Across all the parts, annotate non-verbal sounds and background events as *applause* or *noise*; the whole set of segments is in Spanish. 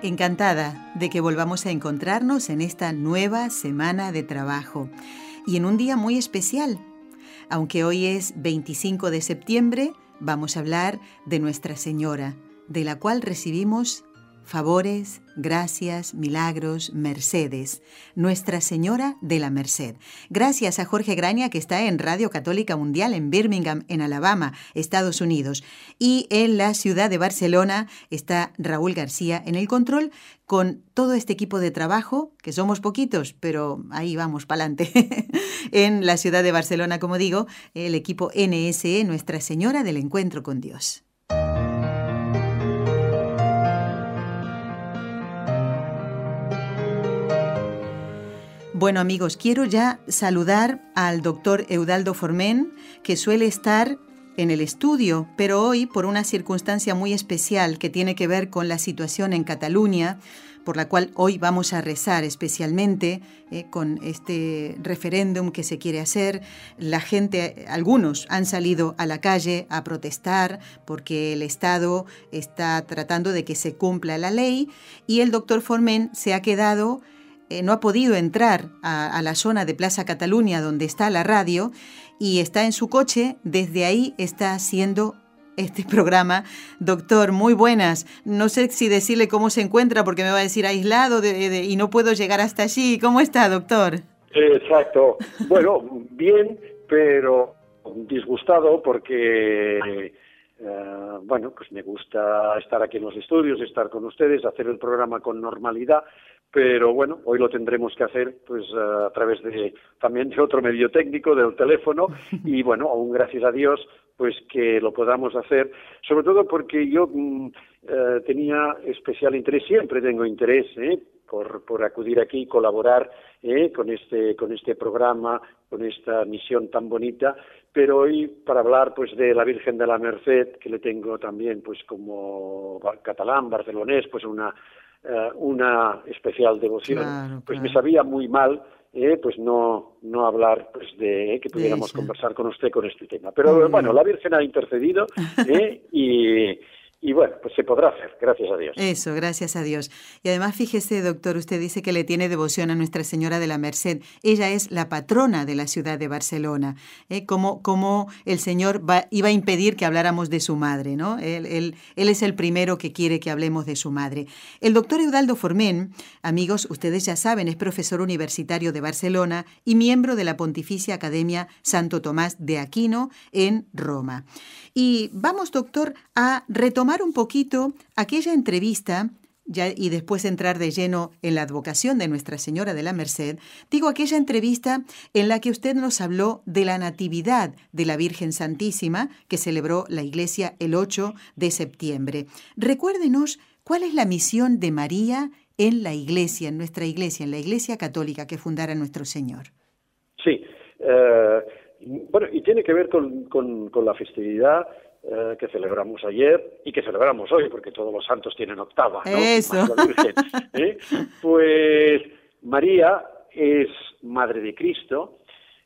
Encantada de que volvamos a encontrarnos en esta nueva semana de trabajo y en un día muy especial. Aunque hoy es 25 de septiembre, vamos a hablar de Nuestra Señora, de la cual recibimos favores, gracias, milagros, mercedes. Nuestra Señora de la Merced. Gracias a Jorge Graña, que está en Radio Católica Mundial en Birmingham, en Alabama, Estados Unidos. Y en la ciudad de Barcelona está Raúl García en el control con todo este equipo de trabajo, que somos poquitos, pero ahí vamos, para adelante. *laughs* en la ciudad de Barcelona, como digo, el equipo NSE, Nuestra Señora del Encuentro con Dios. Bueno amigos, quiero ya saludar al doctor Eudaldo Formén, que suele estar en el estudio, pero hoy, por una circunstancia muy especial que tiene que ver con la situación en Cataluña, por la cual hoy vamos a rezar especialmente eh, con este referéndum que se quiere hacer. La gente, algunos han salido a la calle a protestar porque el Estado está tratando de que se cumpla la ley y el doctor Formén se ha quedado eh, no ha podido entrar a, la zona de Plaza Cataluña donde está la radio y está en su coche, desde ahí está haciendo este *laughs* programa. Doctor, muy buenas. No sé si decirle cómo se encuentra porque me va a decir aislado y no puedo llegar hasta allí. ¿Cómo está, doctor? Exacto. Bueno, bien, pero disgustado porque... Eh, bueno, pues me gusta estar aquí en los estudios, estar con ustedes, hacer el programa con normalidad, pero bueno, hoy lo tendremos que hacer pues a través de también de otro medio técnico, del teléfono, y *laughs* bueno, aún gracias a Dios, pues que lo podamos hacer, sobre todo porque yo mm, eh, tenía especial interés, siempre tengo interés, ¿eh? Por, por, acudir aquí y colaborar ¿eh? con este con este programa con esta misión tan bonita pero hoy para hablar pues de la Virgen de la Merced que le tengo también pues como catalán barcelonés pues una eh, una especial devoción, pues me sabía muy mal eh, pues no no hablar pues de eh, que pudiéramos conversar con usted con este tema. Pero bueno, la Virgen ha intercedido *laughs* eh, y y bueno, pues se podrá hacer, gracias a Dios. Eso, gracias a Dios. Y además, fíjese, doctor, usted dice que le tiene devoción a Nuestra Señora de la Merced. Ella es la patrona de la ciudad de Barcelona. ¿eh? Como, como el Señor iba a impedir que habláramos de su madre, ¿no? Él, él, él, es el primero que quiere que hablemos de su madre. El doctor Eudaldo Formén, amigos, ustedes ya saben, es profesor universitario de Barcelona y miembro de la Pontificia Academia Santo Tomás de Aquino en Roma. Y vamos, doctor, a retomar un poquito aquella entrevista y después entrar de lleno en la advocación de Nuestra Señora de la Merced, digo aquella entrevista en la que usted nos habló de la Natividad de la Virgen Santísima que celebró la Iglesia el 8 de septiembre. Recuérdenos cuál es la misión de María en la Iglesia, en nuestra Iglesia, en la Iglesia Católica que fundara nuestro Señor. Sí. Eh, bueno, y tiene que ver con, la festividad eh, que celebramos ayer y que celebramos hoy, porque todos los santos tienen octava. ¿no? Eso. ¿eh? *laughs* Pues María es madre de Cristo,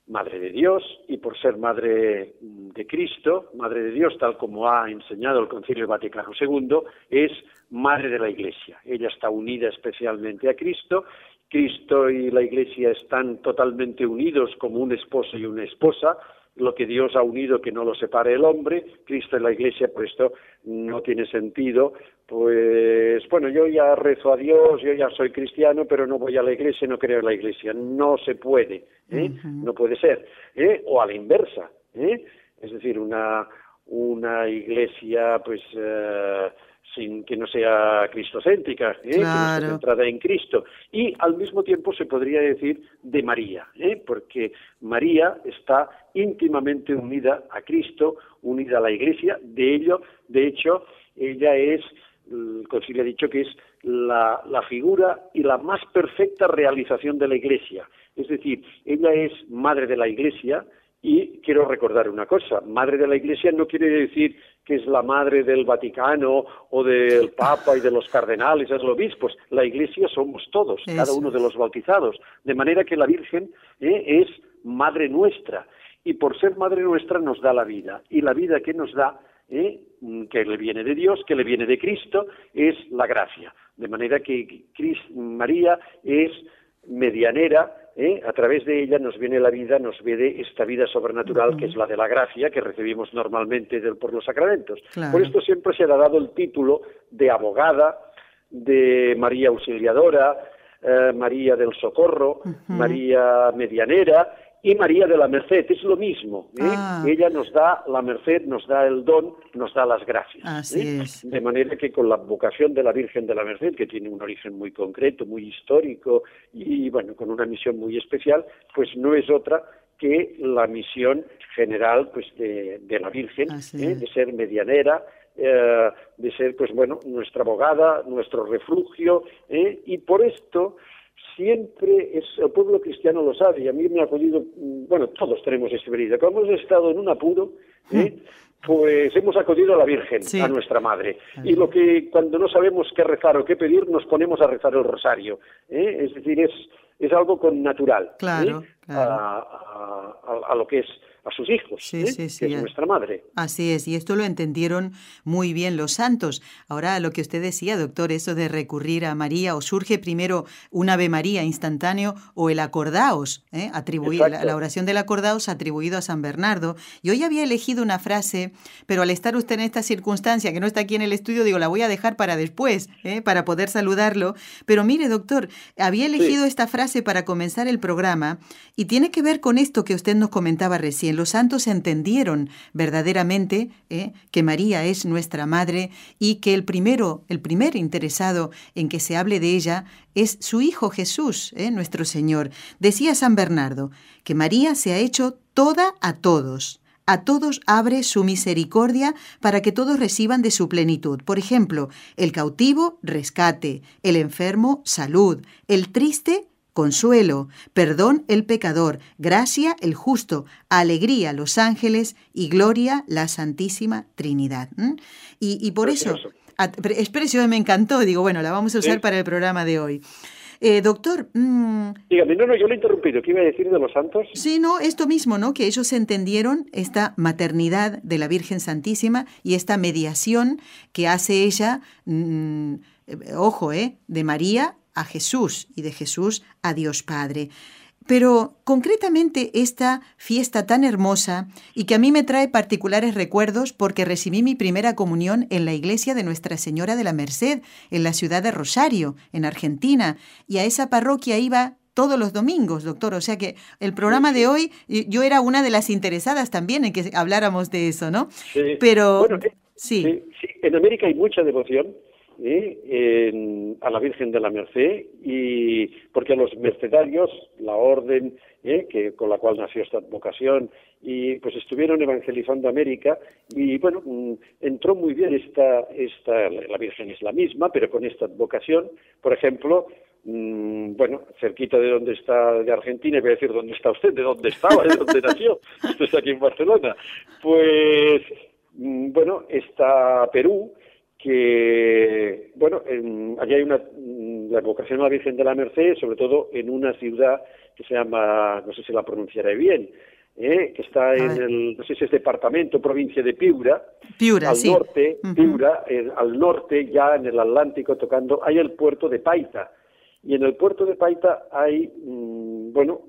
madre de Dios, y por ser madre de Cristo, madre de Dios, tal como ha enseñado el Concilio Vaticano II, es madre de la Iglesia. Ella está unida especialmente a Cristo Cristo y la Iglesia están totalmente unidos como un esposo y una esposa, lo que Dios ha unido que no lo separe el hombre, Cristo y la Iglesia, por esto no tiene sentido, pues bueno, yo ya rezo a Dios, yo ya soy cristiano, pero no voy a la Iglesia, no creo en la Iglesia, no se puede, ¿eh? no puede ser, ¿eh? o a la inversa, ¿eh? es decir, una, una Iglesia pues sin que no sea cristocéntrica, ¿eh? que no centrada en Cristo. Y al mismo tiempo se podría decir de María, ¿eh? porque María está íntimamente unida a Cristo, unida a la Iglesia. De ello, de hecho, ella es, el concilio ha dicho que es la, la figura y la más perfecta realización de la Iglesia. Es decir, ella es madre de la Iglesia, y quiero recordar una cosa, madre de la Iglesia no quiere decir que es la madre del Vaticano o del Papa y de los cardenales de los obispos. La Iglesia somos todos, cada uno de los bautizados. De manera que la Virgen eh, es madre nuestra y por ser madre nuestra nos da la vida. Y la vida que nos da, eh, que le viene de Dios, que le viene de Cristo, es la gracia. De manera que María es medianera ¿eh? a través de ella nos viene la vida, nos viene esta vida sobrenatural que es la de la gracia que recibimos normalmente por los sacramentos. Por esto siempre se le ha dado el título de abogada, de María Auxiliadora, eh, María del Socorro, María Medianera y María de la Merced, es lo mismo. ¿eh? Ah. Ella nos da la merced, nos da el don, nos da las gracias. Así es. De manera que con la vocación de la Virgen de la Merced, que tiene un origen muy concreto, muy histórico y bueno, con una misión muy especial, pues no es otra que la misión general pues de, la Virgen, ¿eh? de ser medianera, eh, de ser pues bueno nuestra abogada, nuestro refugio, y por esto siempre es, el pueblo cristiano lo sabe, y a mí me ha podido, mm, bueno, todos tenemos experiencia, cuando hemos estado en un apuro, ¿eh? pues hemos acudido a la Virgen, a nuestra Madre. Y lo que cuando no sabemos qué rezar o qué pedir, nos ponemos a rezar el rosario. ¿eh? Es decir, es, es algo con natural claro, ¿eh? a, lo que es a sus hijos, ¿eh? que es nuestra madre. Así es, y esto lo entendieron muy bien los santos. Ahora, lo que usted decía, doctor, eso de recurrir a María, o surge primero un Ave María instantáneo o el acordaos, ¿eh? atribuir, la, oración del acordaos atribuido a San Bernardo. Y hoy había elegido una frase, pero al estar usted en esta circunstancia, que no está aquí en el estudio, digo, la voy a dejar para después, ¿eh? para poder saludarlo. Pero mire, doctor, había elegido esta frase para comenzar el programa y tiene que ver con esto que usted nos comentaba recién los santos entendieron verdaderamente eh, que María es nuestra madre y que el primero, el primer interesado en que se hable de ella es su Hijo Jesús, eh, nuestro Señor. Decía San Bernardo que María se ha hecho toda a todos. A todos abre su misericordia para que todos reciban de su plenitud. Por ejemplo, el cautivo, rescate, el enfermo, salud, el triste, consuelo, perdón el pecador, gracia el justo, alegría los ángeles y gloria la Santísima Trinidad. Y, por eso, es precioso, me encantó, digo, bueno, la vamos a usar para el programa de hoy. Eh, doctor. Mm, Dígame, no, no, yo le he interrumpido. ¿Qué iba a decir de los santos? Sí, no, esto mismo, ¿no? Que ellos entendieron esta maternidad de la Virgen Santísima y esta mediación que hace ella, mm, eh, ojo, ¿eh? De María a Jesús y de Jesús a Dios Padre. Pero concretamente esta fiesta tan hermosa y que a mí me trae particulares recuerdos porque recibí mi primera comunión en la iglesia de Nuestra Señora de la Merced, en la ciudad de Rosario, en Argentina, y a esa parroquia iba todos los domingos, doctor. O sea que el programa de hoy, yo era una de las interesadas también en que habláramos de eso, ¿no? Sí. Pero eh, sí. sí. En América hay mucha devoción ¿eh? a la Virgen de la Merced y porque los mercedarios, la orden ¿eh? que con la cual nació esta vocación y pues estuvieron evangelizando América y bueno mm, entró muy bien esta esta la Virgen es la misma pero con esta vocación por ejemplo mm, bueno, cerquita de donde está de Argentina, voy a decir dónde está usted, de dónde estaba, de dónde *laughs* nació, usted está aquí en Barcelona, pues mm, bueno, está Perú, que, bueno, allí hay una, la vocación a la Virgen de la Merced, sobre todo en una ciudad que se llama, no sé si la pronunciaré bien, ¿eh? que está en el, no sé si es departamento, provincia de Piura, Piura al norte, Piura, al norte, ya en el Atlántico tocando, hay el puerto de Paita. Y en el puerto de Paita hay, mm, bueno,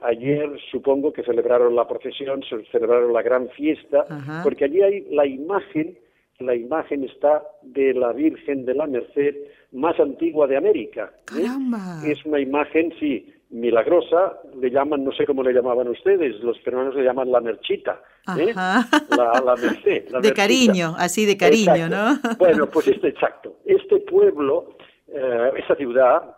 ayer supongo que celebraron la procesión, celebraron la gran fiesta, porque allí hay la imagen la imagen está de la Virgen de la Merced más antigua de América. ¿eh? Es una imagen, sí, milagrosa, le llaman, no sé cómo le llamaban ustedes, los peruanos le llaman la merchita, ¿eh? la, la, merced. *laughs* de cariño, así de cariño, ¿no? bueno, pues *laughs* este exacto. Este pueblo, eh, esta ciudad,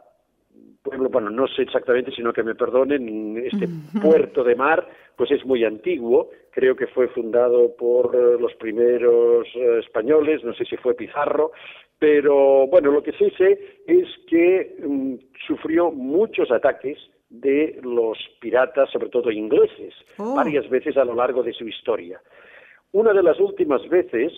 pueblo, bueno, no sé exactamente, sino que me perdonen, este puerto de mar, pues es muy antiguo, creo que fue fundado por eh, los primeros eh, españoles, no sé si fue Pizarro, pero bueno, lo que sí sé es que mm, sufrió muchos ataques de los piratas, sobre todo ingleses, Oh. varias veces a lo largo de su historia. Una de las últimas veces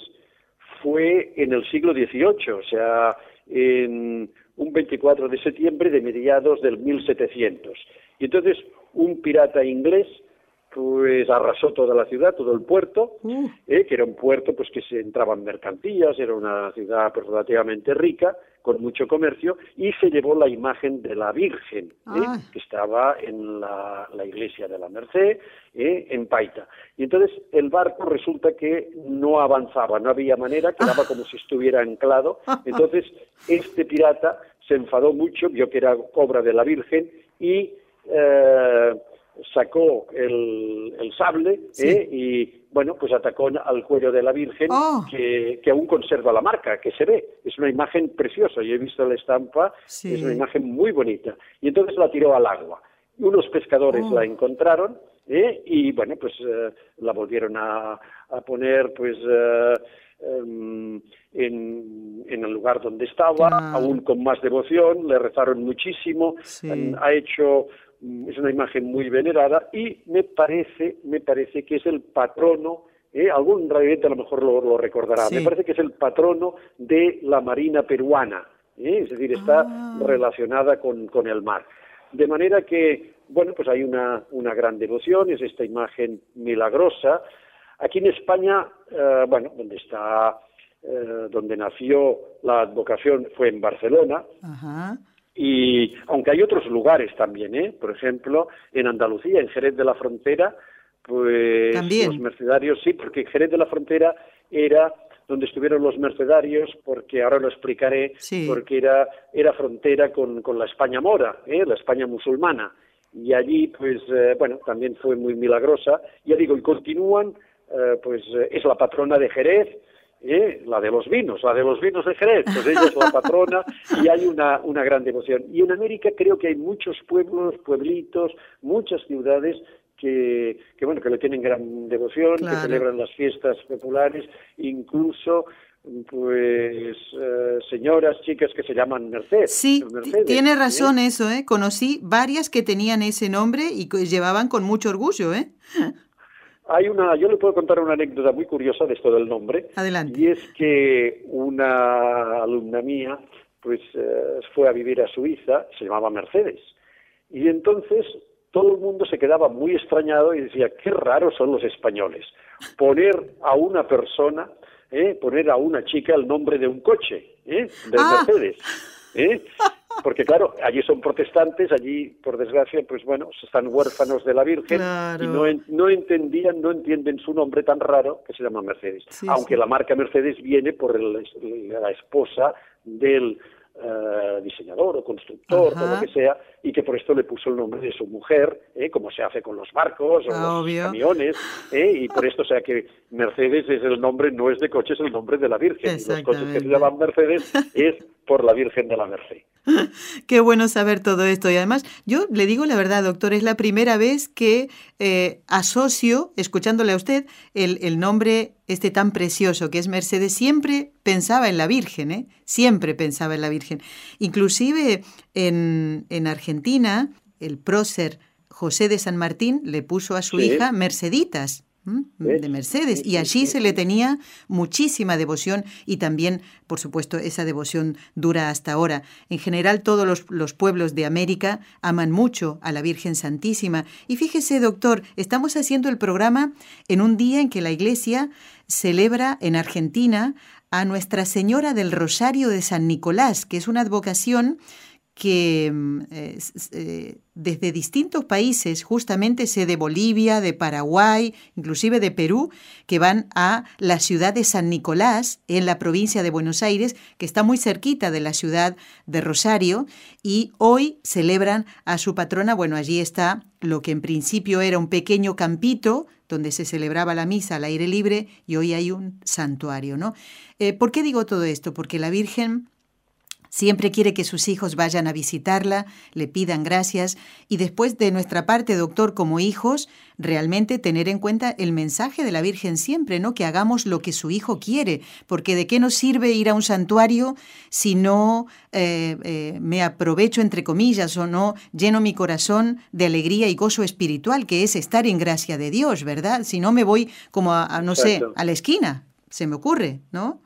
fue en el siglo XVIII, o sea, en un 24 de septiembre de mediados del 1700. Y entonces un pirata inglés pues arrasó toda la ciudad, todo el puerto, Uh. eh, que era un puerto pues que se entraban mercancías, era una ciudad pues, relativamente rica, con mucho comercio, y se llevó la imagen de la Virgen, eh, Ay. que estaba en la, la iglesia de la Merced, eh, en Paita. Y entonces el barco resulta que no avanzaba, no había manera, quedaba como si estuviera anclado. Entonces este pirata se enfadó mucho, vio que era obra de la Virgen y eh, sacó el, el sable Sí. eh, y bueno pues atacó al cuello de la Virgen Oh. que, que aún conserva la marca que se ve es una imagen preciosa yo he visto la estampa Sí. es una imagen muy bonita y entonces la tiró al agua unos pescadores Oh. la encontraron eh, y bueno pues eh, la volvieron a, a poner pues eh, em, en, en el lugar donde estaba, Claro. aún con más devoción, le rezaron muchísimo, Sí. em, ha hecho es una imagen muy venerada y me parece, me parece que es el patrono, eh, algún radiante a lo mejor lo, lo recordará, Sí. me parece que es el patrono de la marina peruana, eh, es decir, está Ah. relacionada con, con el mar. De manera que, bueno, pues hay una, una gran devoción, es esta imagen milagrosa. Aquí en España, eh, bueno, donde está, eh, donde nació la advocación fue en Barcelona, Ajá. Y aunque hay otros lugares también, ¿eh? por ejemplo, en Andalucía, en Jerez de la Frontera, pues También. los mercenarios, sí, porque Jerez de la Frontera era donde estuvieron los mercenarios, porque ahora lo explicaré, Sí. porque era, era frontera con, con la España mora, ¿eh? la España musulmana. Y allí, pues, eh, bueno, también fue muy milagrosa. Ya digo, y continúan, eh, pues, eh, es la patrona de Jerez, ¿eh? la de los vinos, la de los vinos de Jerez, pues ella es la *laughs* patrona y hay una, una gran devoción. Y en América creo que hay muchos pueblos, pueblitos, muchas ciudades que, que bueno, que le tienen gran devoción, Claro. que celebran las fiestas populares, incluso pues eh, señoras, chicas que se llaman Merced. Sí, ti- Mercedes, tiene ¿eh? razón eso, ¿eh? Conocí varias que tenían ese nombre y que llevaban con mucho orgullo, ¿eh? Hay una, yo le puedo contar una anécdota muy curiosa de esto del nombre. Adelante. Y es que una alumna mía, pues, eh, fue a vivir a Suiza, se llamaba Mercedes. Y entonces todo el mundo se quedaba muy extrañado y decía, qué raros son los españoles. Poner a una persona, ¿eh? poner a una chica el nombre de un coche, ¿eh? de Ah. Mercedes. ¿eh? *laughs* Porque claro, allí son protestantes, allí, por desgracia, pues bueno, están huérfanos de la Virgen Claro. y no, en- no entendían, no entienden su nombre tan raro que se llama Mercedes. Sí, Aunque sí. la marca Mercedes viene por el- la esposa del eh, diseñador o constructor, Ajá. o lo que sea, y que por esto le puso el nombre de su mujer, ¿eh? como se hace con los barcos o Ah, los camiones, ¿eh? y por esto, o sea que Mercedes es el nombre, no es de coche, es el nombre de la Virgen. Los coches que se llaman Mercedes es por la Virgen de la Merced. *laughs* Qué bueno saber todo esto. Y además, yo le digo la verdad, doctor, es la primera vez que eh, asocio, escuchándole a usted, el, el nombre este tan precioso que es Mercedes. Siempre pensaba en la Virgen, ¿eh? Siempre pensaba en la Virgen. Inclusive en, en Argentina, el prócer José de San Martín le puso a su Sí. hija Merceditas. de Mercedes y allí se le tenía muchísima devoción y también, por supuesto, esa devoción dura hasta ahora. En general, todos los, los pueblos de América aman mucho a la Virgen Santísima. Y fíjese, doctor, estamos haciendo el programa en un día en que la Iglesia celebra en Argentina a Nuestra Señora del Rosario de San Nicolás, que es una advocación que mm, eh, eh, desde distintos países, justamente sé de Bolivia, de Paraguay, inclusive de Perú, que van a la ciudad de San Nicolás, en la provincia de Buenos Aires, que está muy cerquita de la ciudad de Rosario, y hoy celebran a su patrona. Bueno, allí está lo que en principio era un pequeño campito donde se celebraba la misa al aire libre, y hoy hay un santuario, ¿no? Eh, ¿Por qué digo todo esto? Porque la Virgen Siempre quiere que sus hijos vayan a visitarla, le pidan gracias y después de nuestra parte, doctor, como hijos, realmente tener en cuenta el mensaje de la Virgen siempre, ¿no? Que hagamos lo que su hijo quiere, porque ¿de qué nos sirve ir a un santuario si no eh, eh, me aprovecho, entre comillas, o no lleno mi corazón de alegría y gozo espiritual, que es estar en gracia de Dios, ¿verdad? Si no me voy como a, no sé, a la esquina, se me ocurre, ¿no?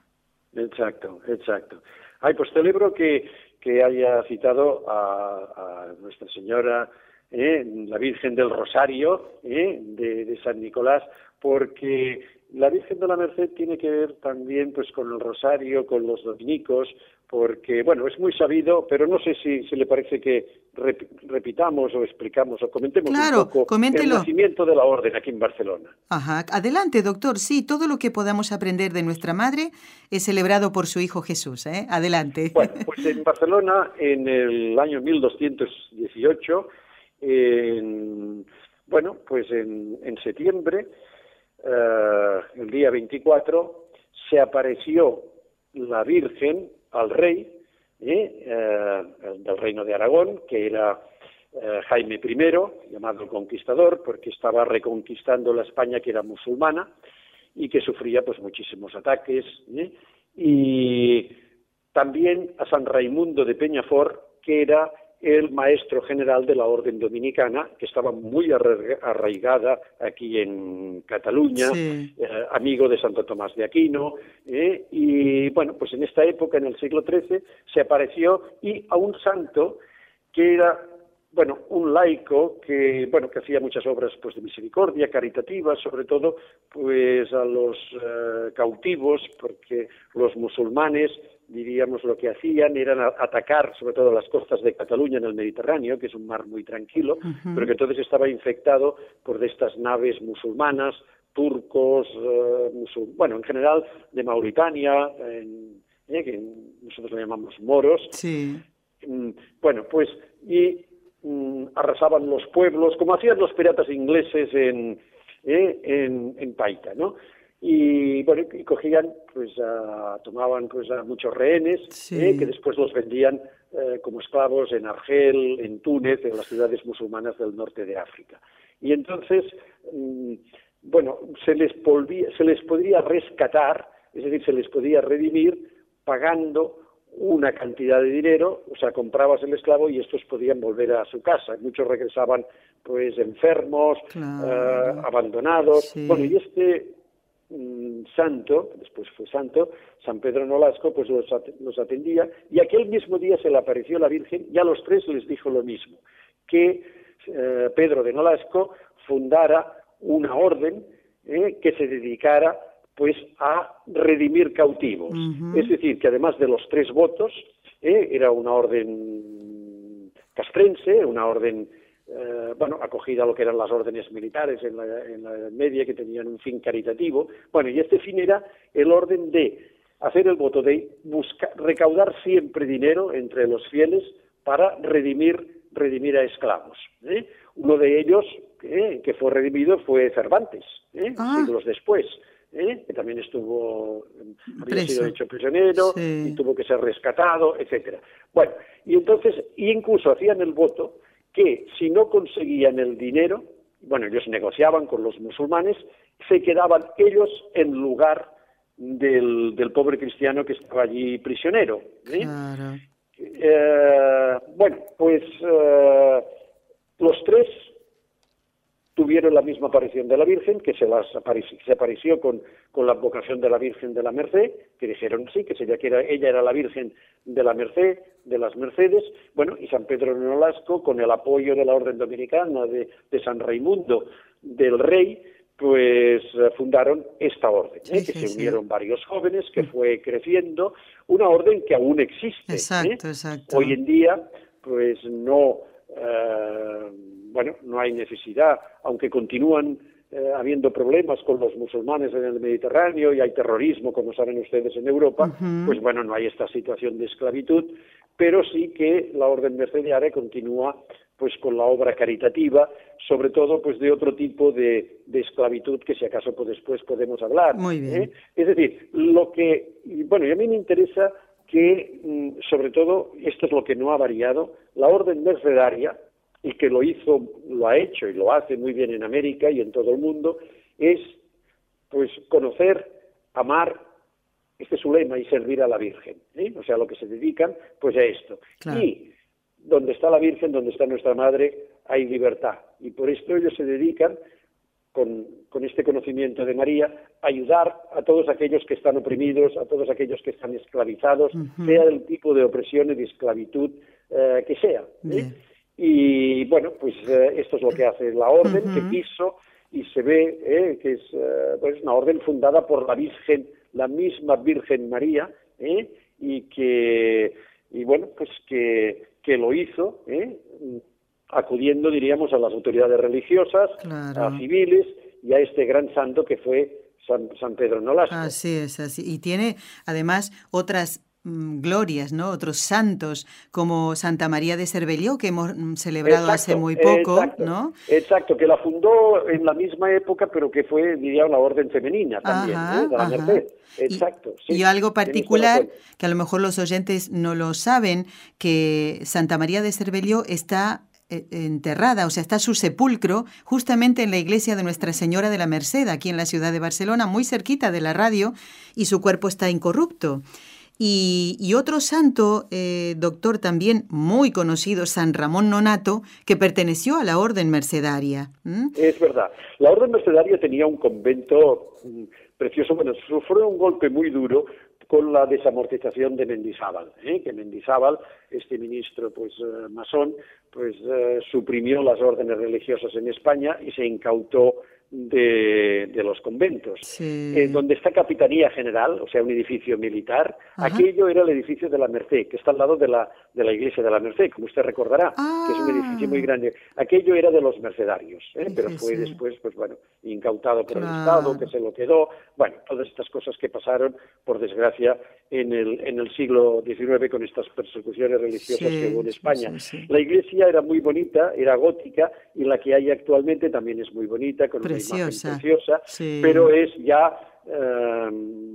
Exacto, exacto. Ay, pues celebro que, que haya citado a, Nuestra Señora, ¿eh? la Virgen del Rosario, ¿eh? de, de San Nicolás, porque la Virgen de la Merced tiene que ver también pues con el rosario, con los dominicos, porque, bueno, es muy sabido, pero no sé si, se le parece que repitamos o explicamos o comentemos un poco el nacimiento de la orden aquí en Barcelona. Ajá, adelante, doctor. Sí, todo lo que podamos aprender de nuestra madre es celebrado por su hijo Jesús. ¿eh? Adelante. Bueno, pues en Barcelona, en el año 1218, en, bueno, pues en, en septiembre, eh, el día 24, se apareció la Virgen al rey ¿eh? Eh, del reino de Aragón, que era eh, Jaime I, llamado el conquistador, porque estaba reconquistando la España que era musulmana y que sufría pues muchísimos ataques. Y también a San Raimundo de Peñafort, que era el maestro general de la Orden Dominicana, que estaba muy arraigada aquí en Cataluña, eh, amigo de Santo Tomás de Aquino, eh, y bueno, pues en esta época, en el siglo XIII, se apareció y a un santo que era bueno, un laico que, bueno, que hacía muchas obras pues de misericordia, caritativas, sobre todo pues a los eh, cautivos, porque los musulmanes diríamos, lo que hacían era atacar sobre todo las costas de Cataluña en el Mediterráneo, que es un mar muy tranquilo, pero que entonces estaba infectado por de estas naves musulmanas, turcos, eh, bueno, en general de Mauritania, en, eh, que nosotros le llamamos moros. Sí. Mm, bueno, pues, y mm, arrasaban los pueblos, como hacían los piratas ingleses en, eh, en, en Paita, ¿no? Y bueno y cogían pues tomaban pues a muchos rehenes eh, que después los vendían eh, como esclavos en Argel en Túnez en las ciudades musulmanas del norte de África y entonces mm, bueno se les se les podría rescatar es decir se les podía redimir pagando una cantidad de dinero, o sea, comprabas el esclavo y estos podían volver a su casa. Muchos regresaban, pues, enfermos, eh, abandonados. Bueno, y este Mm, santo, después fue santo, San Pedro Nolasco, pues los, atendía, y aquel mismo día se le apareció la Virgen y a los tres les dijo lo mismo, que eh, Pedro de Nolasco fundara una orden eh, que se dedicara pues a redimir cautivos. Es decir, que además de los tres votos, eh, era una orden castrense, una orden eh, bueno, acogida a lo que eran las órdenes militares en la, en la Media, que tenían un fin caritativo. Bueno, y este fin era el orden de hacer el voto de buscar, recaudar siempre dinero entre los fieles para redimir, redimir a esclavos. ¿eh? Uno de ellos ¿eh? que fue redimido fue Cervantes, ah. siglos después. que también estuvo, había sido hecho prisionero y tuvo que ser rescatado, etcétera. Bueno, y entonces, y incluso hacían el voto que si no conseguían el dinero, bueno, ellos negociaban con los musulmanes, se quedaban ellos en lugar del, del pobre cristiano que estaba allí prisionero. Eh, bueno, pues eh, tuvieron la misma aparición de la Virgen, que se, las apareció, se apareció con, con, la vocación de la Virgen de la Merced, que dijeron sí, que, sería, que era, ella era la Virgen de la Merced, de las Mercedes, bueno, y San Pedro de Nolasco, con el apoyo de la Orden Dominicana, de, de San Raimundo, del Rey, pues eh, fundaron esta orden, ¿eh? que se unieron varios jóvenes, que fue creciendo, una orden que aún existe. ¿eh? Exacto, exacto. Hoy en día, pues no bueno, no hay necesidad, aunque continúan eh, habiendo problemas con los musulmanes en el Mediterráneo y hay terrorismo, como saben ustedes, en Europa, pues bueno, no hay esta situación de esclavitud, pero sí que la orden mercediaria continúa pues con la obra caritativa, sobre todo pues de otro tipo de, esclavitud que si acaso pues, después podemos hablar. Muy bien. ¿eh? Es decir, lo que, bueno, y a mí me interesa que, mm, sobre todo, esto es lo que no ha variado, la orden mercedaria, y que lo hizo, lo ha hecho y lo hace muy bien en América y en todo el mundo, es pues conocer, amar, este es su lema, y servir a la Virgen. ¿eh? O sea, lo que se dedican, pues a esto. Y donde está la Virgen, donde está nuestra Madre, hay libertad. Y por esto ellos se dedican, con, con este conocimiento de María, a ayudar a todos aquellos que están oprimidos, a todos aquellos que están esclavizados, sea del tipo de opresión y de esclavitud eh, que sea. ¿eh? Y bueno, pues eh, esto es lo que hace la orden que quiso y se ve eh, que es pues una orden fundada por la Virgen, la misma Virgen María, y que y bueno pues que, que lo hizo acudiendo diríamos a las autoridades religiosas, a civiles y a este gran santo que fue San, San Pedro Nolasco. Así es, así. Y tiene además otras glorias, ¿no? Otros santos como Santa María de Cervelló que hemos mm, celebrado hace muy poco, ¿no? Exacto, que la fundó en la misma época, pero que fue, diría, la orden femenina también, ¿eh? de la Merced. Exacto. Y, algo particular que a lo mejor los oyentes no lo saben, que Santa María de Cervelló está eh, enterrada, o sea, está su sepulcro justamente en la iglesia de Nuestra Señora de la Merced, aquí en la ciudad de Barcelona, muy cerquita de la radio, y su cuerpo está incorrupto. Y, otro santo, eh, doctor también muy conocido, San Ramón Nonato, que perteneció a la Orden Mercedaria. Es verdad. La Orden Mercedaria tenía un convento mm, precioso. Bueno, sufrió un golpe muy duro con la desamortización de Mendizábal, ¿eh? que Mendizábal, este ministro pues eh, masón, pues suprimió las órdenes religiosas en España y se incautó de, los conventos. En donde está Capitanía General, o sea, un edificio militar, aquello era el edificio de la Merced, que está al lado de la, de la iglesia de la Merced, como usted recordará, que es un edificio muy ah. grande. Aquello era de los mercedarios, ¿eh? pero fue después, pues bueno, incautado por el Estado, que se lo quedó. Bueno, todas estas cosas que pasaron, por desgracia, en el, en el siglo XIX con estas persecuciones religiosas que hubo en España. La iglesia era muy bonita, era gótica, y la que hay actualmente también es muy bonita, con preciosa, una imagen preciosa, pero es ya eh,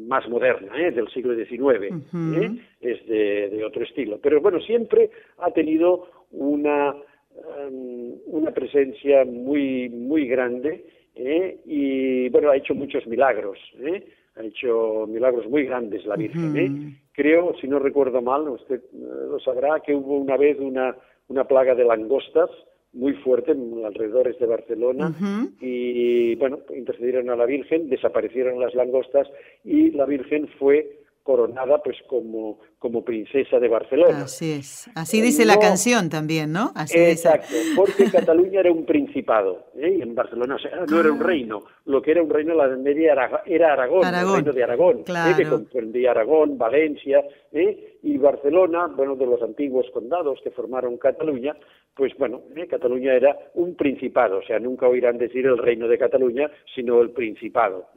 más moderna, ¿eh? del siglo XIX, ¿eh? es de, de, otro estilo. Pero bueno, siempre ha tenido una, um, una presencia muy, muy grande ¿eh? y bueno, ha hecho muchos milagros. ¿eh? ha hecho milagros muy grandes la Virgen. ¿eh? Creo, si no recuerdo mal, usted lo sabrá, que hubo una vez una, una plaga de langostas muy fuerte en alrededores de Barcelona y bueno, intercedieron a la Virgen, desaparecieron las langostas y la Virgen fue coronada pues como, como princesa de Barcelona. Así es. Así dice la canción también, ¿no? Así exacto, porque Cataluña era un principado ¿eh? y en Barcelona no era un ah. reino. Lo que era un reino en la Media era, Aragón, el reino de Aragón, ¿eh? que comprendía Aragón, Valencia ¿eh? y Barcelona, bueno, de los antiguos condados que formaron Cataluña, pues bueno, Cataluña era un principado, o sea, nunca oirán decir el reino de Cataluña, sino el principado,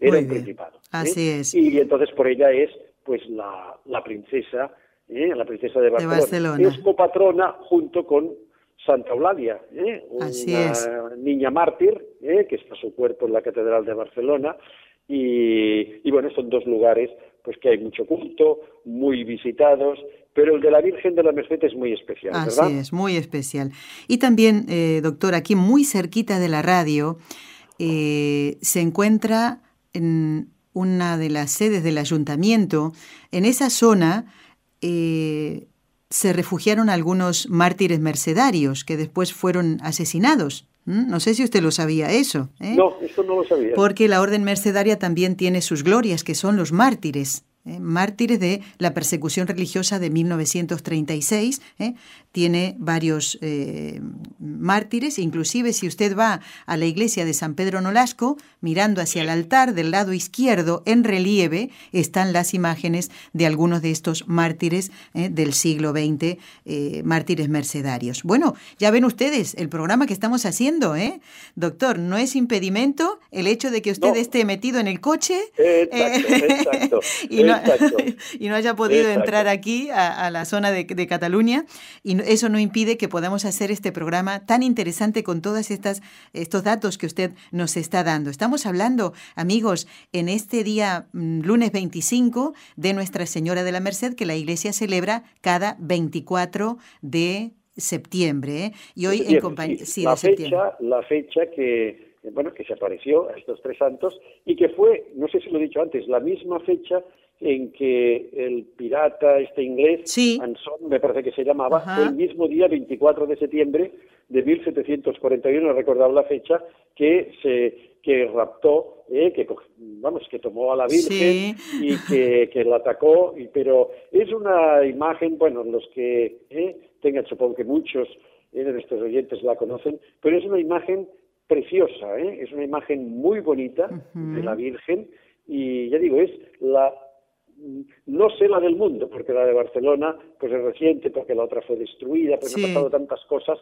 era un principado. Así es. Y entonces por ella es pues la, la princesa, ¿eh? la princesa de Barcelona. Es copatrona junto con Santa Eulalia, ¿eh? una niña mártir, ¿eh? que está su cuerpo en la Catedral de Barcelona, y, y, bueno, son dos lugares pues que hay mucho culto, muy visitados, pero el de la Virgen de la Merced es muy especial, ¿verdad? Así es, muy especial. Y también, eh, doctor, aquí muy cerquita de la radio se encuentra en una de las sedes del ayuntamiento. En esa zona eh, se refugiaron algunos mártires mercedarios que después fueron asesinados. No sé si usted lo sabía eso. ¿eh? No, eso no lo sabía. Porque la orden mercedaria también tiene sus glorias, que son los mártires. ¿Eh? mártires de la persecución religiosa de 1936. ¿eh? Tiene varios eh, mártires, inclusive si usted va a la iglesia de San Pedro Nolasco, mirando hacia el altar del lado izquierdo, en relieve, están las imágenes de algunos de estos mártires del siglo XX, mártires mercedarios. Bueno, ya ven ustedes el programa que estamos haciendo, ¿eh? Doctor, no es impedimento el hecho de que usted esté metido en el coche. Exacto, *laughs* exacto. y *laughs* no haya podido entrar aquí a, la zona de, Cataluña. Y eso no impide que podamos hacer este programa tan interesante con todos estos datos que usted nos está dando. Estamos hablando, amigos, en este día mm, lunes 25 de Nuestra Señora de la Merced que la Iglesia celebra cada 24 de septiembre. ¿eh? Y hoy en compañía... la, fecha, la fecha que bueno, que se apareció a estos tres santos y que fue, no sé si lo he dicho antes, la misma fecha en que el pirata este inglés, Anson, me parece que se llamaba, fue el mismo día, 24 de septiembre de 1741, he recordado la fecha, que se que raptó, eh, que vamos, que tomó a la Virgen y que, que, la atacó, y, pero es una imagen, bueno, los que eh, tengan, supongo que muchos eh, de nuestros oyentes la conocen, pero es una imagen preciosa, ¿eh? es una imagen muy bonita de la Virgen y ya digo, es la no sé la del mundo, porque la de Barcelona pues es reciente, porque la otra fue destruida, porque han pasado tantas cosas,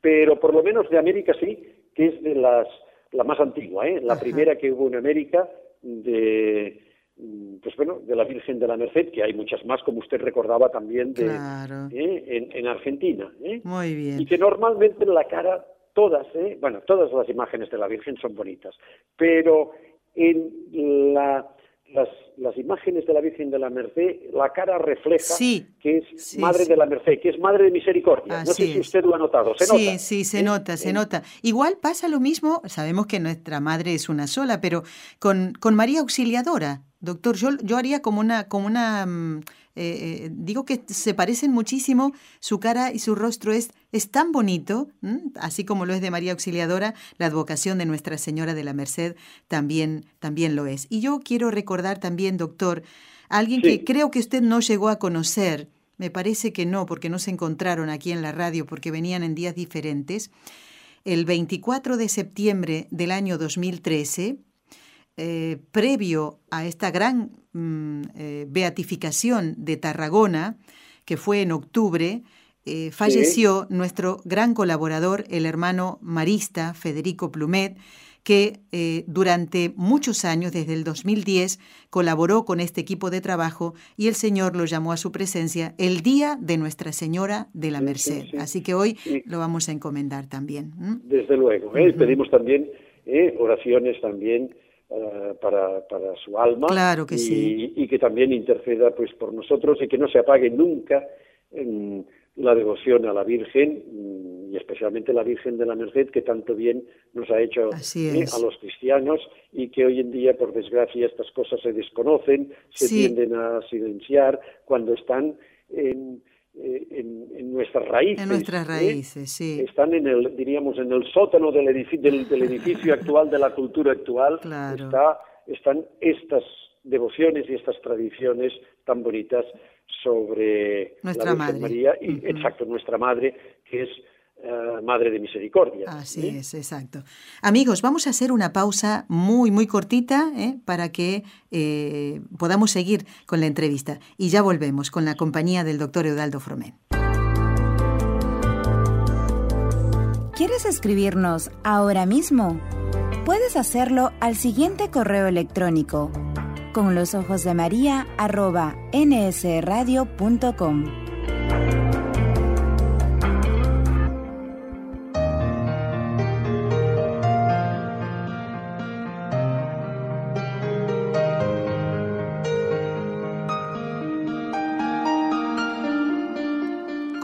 pero por lo menos de América sí, que es de las la más antigua, ¿eh? la primera que hubo en América de pues bueno, de la Virgen de la Merced, que hay muchas más, como usted recordaba también de, ¿eh? en, en, Argentina. ¿eh? Muy bien. Y que normalmente la cara todas, ¿eh? bueno, todas las imágenes de la Virgen son bonitas, pero en la, las, las, imágenes de la Virgen de la Merced, la cara refleja que es Madre de la Merced, que es Madre de Misericordia. no sé si usted lo ha notado. ¿Se sí, sí, se nota, se nota. Igual pasa lo mismo, sabemos que nuestra Madre es una sola, pero con, con María Auxiliadora. Doctor, yo, yo haría como una, como una mm, eh, eh, digo que se parecen muchísimo, su cara y su rostro es, es tan bonito, así como lo es de María Auxiliadora, la advocación de Nuestra Señora de la Merced también, también lo es. Y yo quiero recordar también, doctor, a alguien que creo que usted no llegó a conocer, me parece que no, porque no se encontraron aquí en la radio, porque venían en días diferentes. El 24 de septiembre del año 2013, eh, previo a esta gran mm, eh, beatificación de Tarragona, que fue en octubre, eh, falleció nuestro gran colaborador, el hermano marista Federico Plumet, que durante muchos años, desde el 2010, colaboró con este equipo de trabajo y el Señor lo llamó a su presencia el día de Nuestra Señora de la Merced. Así que hoy lo vamos a encomendar también. Desde luego, pedimos también oraciones también eh, para, para su alma claro que y, sí. y, que también interceda pues por nosotros y que no se apague nunca en la devoción a la Virgen y especialmente la Virgen de la Merced que tanto bien nos ha hecho eh, a los cristianos y que hoy en día por desgracia estas cosas se desconocen, se tienden a silenciar cuando están en, eh, en, nuestras raíces. En nuestras ¿eh? raíces, sí. Están en el, diríamos, en el sótano del edificio, del, edificio actual, de la cultura actual, está, están estas devociones y estas tradiciones tan bonitas sobre nuestra la Virgen María y, exacto, nuestra madre, que es eh, Madre de Misericordia. Así es, exacto. Amigos, vamos a hacer una pausa muy, muy cortita ¿eh? para que eh, podamos seguir con la entrevista. Y ya volvemos con la compañía del doctor Eudaldo Fromen. ¿Quieres escribirnos ahora mismo? Puedes hacerlo al siguiente correo electrónico con los ojos de María arroba nsradio.com.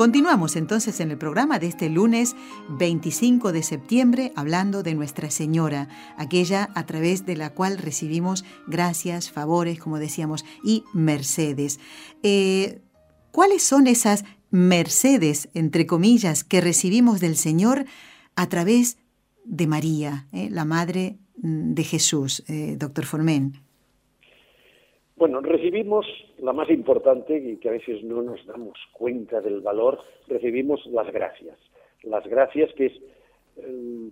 Continuamos entonces en el programa de este lunes 25 de septiembre hablando de Nuestra Señora, aquella a través de la cual recibimos gracias, favores, como decíamos, y mercedes. Eh, ¿Cuáles son esas mercedes, entre comillas, que recibimos del Señor a través de María, eh, la Madre mm, de Jesús, eh, doctor Formen? Bueno, recibimos la más importante y que a veces no nos damos cuenta del valor, recibimos las gracias. Las gracias que es eh,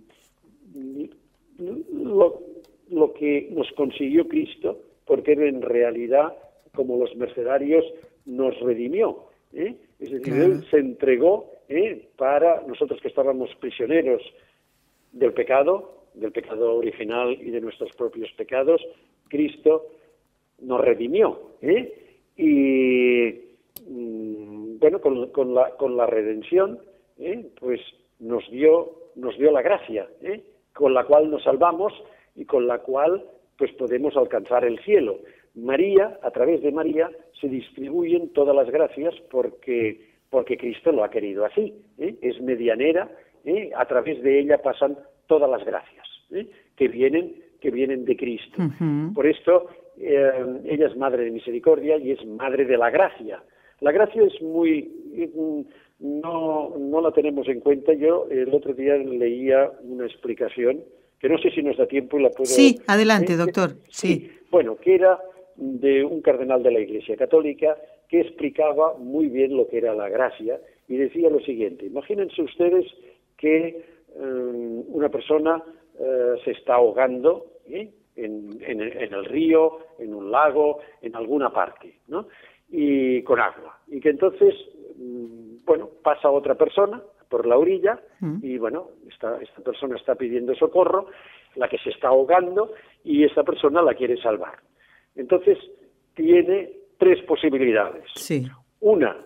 lo, que nos consiguió Cristo, porque en realidad, como los mercenarios, nos redimió. ¿eh? Es decir, Él se entregó ¿eh? para nosotros que estábamos prisioneros del pecado, del pecado original y de nuestros propios pecados, Cristo nos redimió. ¿eh? Y mm, bueno, con, la, con la redención, ¿eh? pues nos dio, nos dio la gracia, ¿eh? con la cual nos salvamos y con la cual pues podemos alcanzar el cielo. María, a través de María, se distribuyen todas las gracias porque, porque Cristo lo ha querido así. Es medianera, a través de ella pasan todas las gracias que vienen que vienen de Cristo. Por esto ella es madre de misericordia y es madre de la gracia. La gracia es muy no, no la tenemos en cuenta. Yo el otro día leía una explicación que no sé si nos da tiempo y la puedo. Sí, adelante, ¿Eh? doctor. Sí. Bueno, que era de un cardenal de la Iglesia Católica que explicaba muy bien lo que era la gracia y decía lo siguiente: imagínense ustedes que em, una persona eh, se está ahogando ¿eh? en, en, en, el río, en un lago, en alguna parte, ¿no? Y con agua. Y que entonces mm, bueno, pasa otra persona por la orilla mm. y bueno, esta, esta persona está pidiendo socorro, la que se está ahogando y esta persona la quiere salvar. Entonces, tiene tres posibilidades. Sí. Una,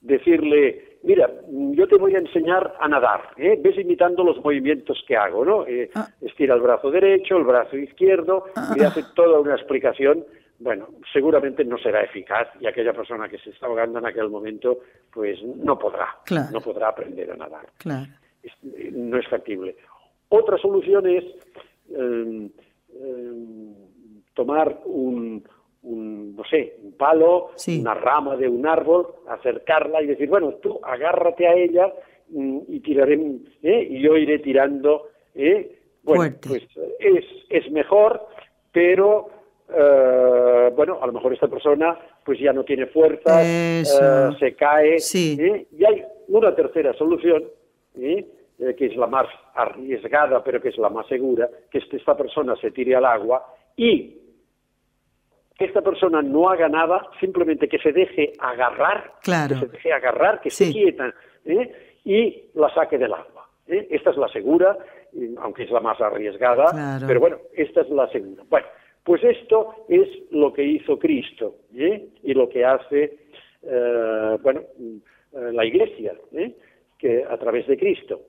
decirle, mira, yo te voy a enseñar a nadar, ¿eh? ves imitando los movimientos que hago, ¿no? Eh, ah. Estira el brazo derecho, el brazo izquierdo, y ah. hace toda una explicación bueno, seguramente no será eficaz y aquella persona que se está ahogando en aquel momento, pues no podrá, no podrá aprender a nadar. no es factible. Otra solución es em, tomar un, no sé, un palo, una rama de un árbol, acercarla y decir, bueno, tú agárrate a ella mm, y tiraré, ¿eh? y yo iré tirando. ¿eh? Bueno, pues es, es mejor, pero eh, bueno, a lo mejor esta persona pues ya no tiene fuerza, se cae. Y hay una tercera solución, que es la más arriesgada, pero que es la más segura, que esta persona se tire al agua y que esta persona no haga nada, simplemente que se deje agarrar, que se deje agarrar, que se quieta y la saque del agua. Esta es la segura, aunque es la más arriesgada, pero bueno, esta es la segura. Bueno, pues esto es lo que hizo Cristo ¿eh? y lo que hace eh, bueno, eh, la Iglesia, que a través de Cristo.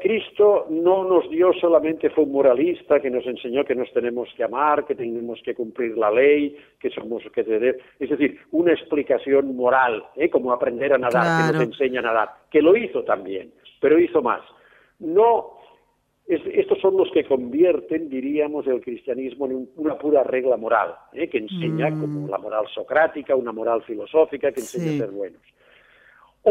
Cristo no nos dio solamente fue un moralista que nos enseñó que nos tenemos que amar, que tenemos que cumplir la ley, que somos que tener, es decir, una explicación moral, como aprender a nadar, que nos enseña a nadar, que lo hizo también, pero hizo más. No estos son los que convierten, diríamos, el cristianismo en una pura regla moral, ¿eh? que enseña mm. como la moral socrática, una moral filosófica que enseña a ser buenos.